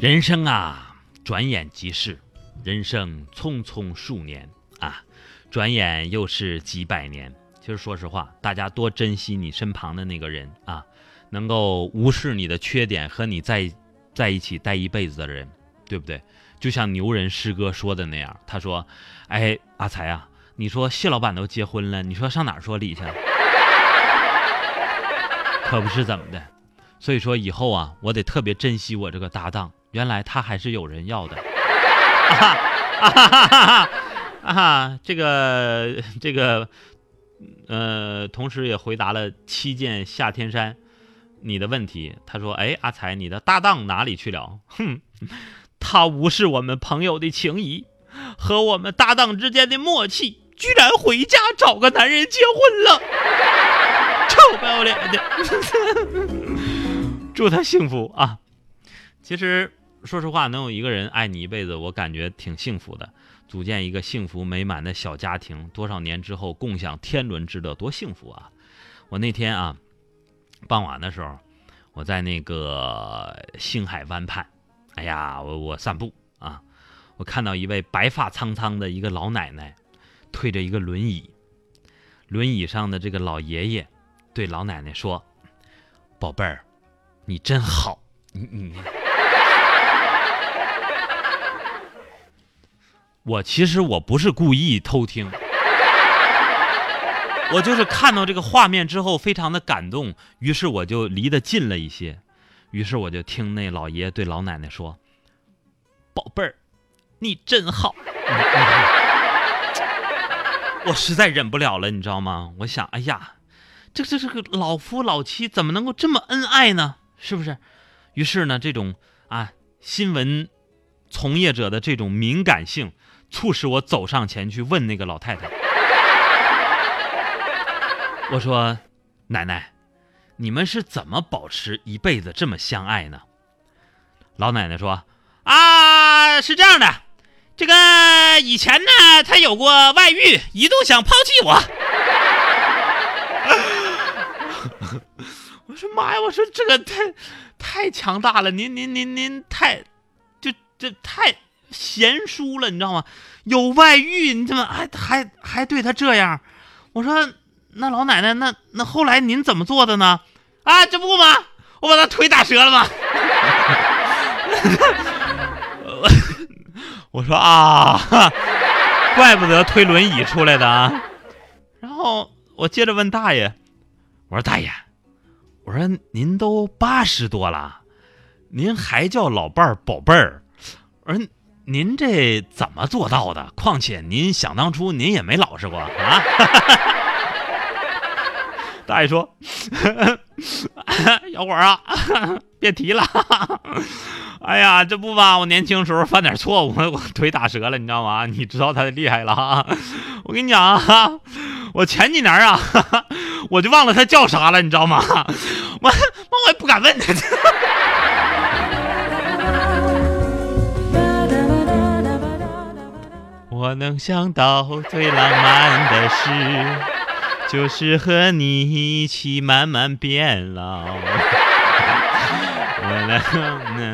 人生啊，转眼即逝，人生匆匆数年啊，转眼又是几百年。其实说实话，大家多珍惜你身旁的那个人啊，能够无视你的缺点和你在在一起待一辈子的人，对不对？就像牛人师哥说的那样，他说：“哎，阿才啊，你说谢老板都结婚了，你说上哪儿说理去？可不是怎么的。所以说以后啊，我得特别珍惜我这个搭档。原来他还是有人要的。啊哈啊哈哈哈！这个这个，呃，同时也回答了七剑下天山你的问题。他说：“哎，阿才，你的搭档哪里去了？哼，他无视我们朋友的情谊和我们搭档之间的默契，居然回家找个男人结婚了，臭不要脸的！祝他幸福啊！其实。”说实话，能有一个人爱你一辈子，我感觉挺幸福的。组建一个幸福美满的小家庭，多少年之后共享天伦之乐，多幸福啊！我那天啊，傍晚的时候，我在那个星海湾畔，哎呀，我我散步啊，我看到一位白发苍苍的一个老奶奶，推着一个轮椅，轮椅上的这个老爷爷对老奶奶说：“宝贝儿，你真好，你你。”我其实我不是故意偷听，我就是看到这个画面之后非常的感动，于是我就离得近了一些，于是我就听那老爷对老奶奶说：“宝贝儿，你真好。”我实在忍不了了，你知道吗？我想，哎呀，这这这个老夫老妻怎么能够这么恩爱呢？是不是？于是呢，这种啊新闻从业者的这种敏感性。促使我走上前去问那个老太太：“ 我说，奶奶，你们是怎么保持一辈子这么相爱呢？”老奶奶说：“啊，是这样的，这个以前呢，他有过外遇，一度想抛弃我。”我说：“妈呀！我说这个太太强大了，您您您您太就这太。”贤淑了，你知道吗？有外遇，你怎么还还还对他这样？我说，那老奶奶，那那后来您怎么做的呢？啊，这不吗？我把他腿打折了吗？我说啊，怪不得推轮椅出来的啊。然后我接着问大爷，我说大爷，我说您都八十多了，您还叫老伴儿宝贝儿？我说。您这怎么做到的？况且您想当初您也没老实过啊！大爷说：“ 小伙儿啊，别提了。哎呀，这不吧，我年轻时候犯点错误，我腿打折了，你知道吗？你知道他的厉害了啊！我跟你讲啊，我前几年啊，我就忘了他叫啥了，你知道吗？我我也不敢问他。”我能想到最浪漫的事，就是和你一起慢慢变老。我能。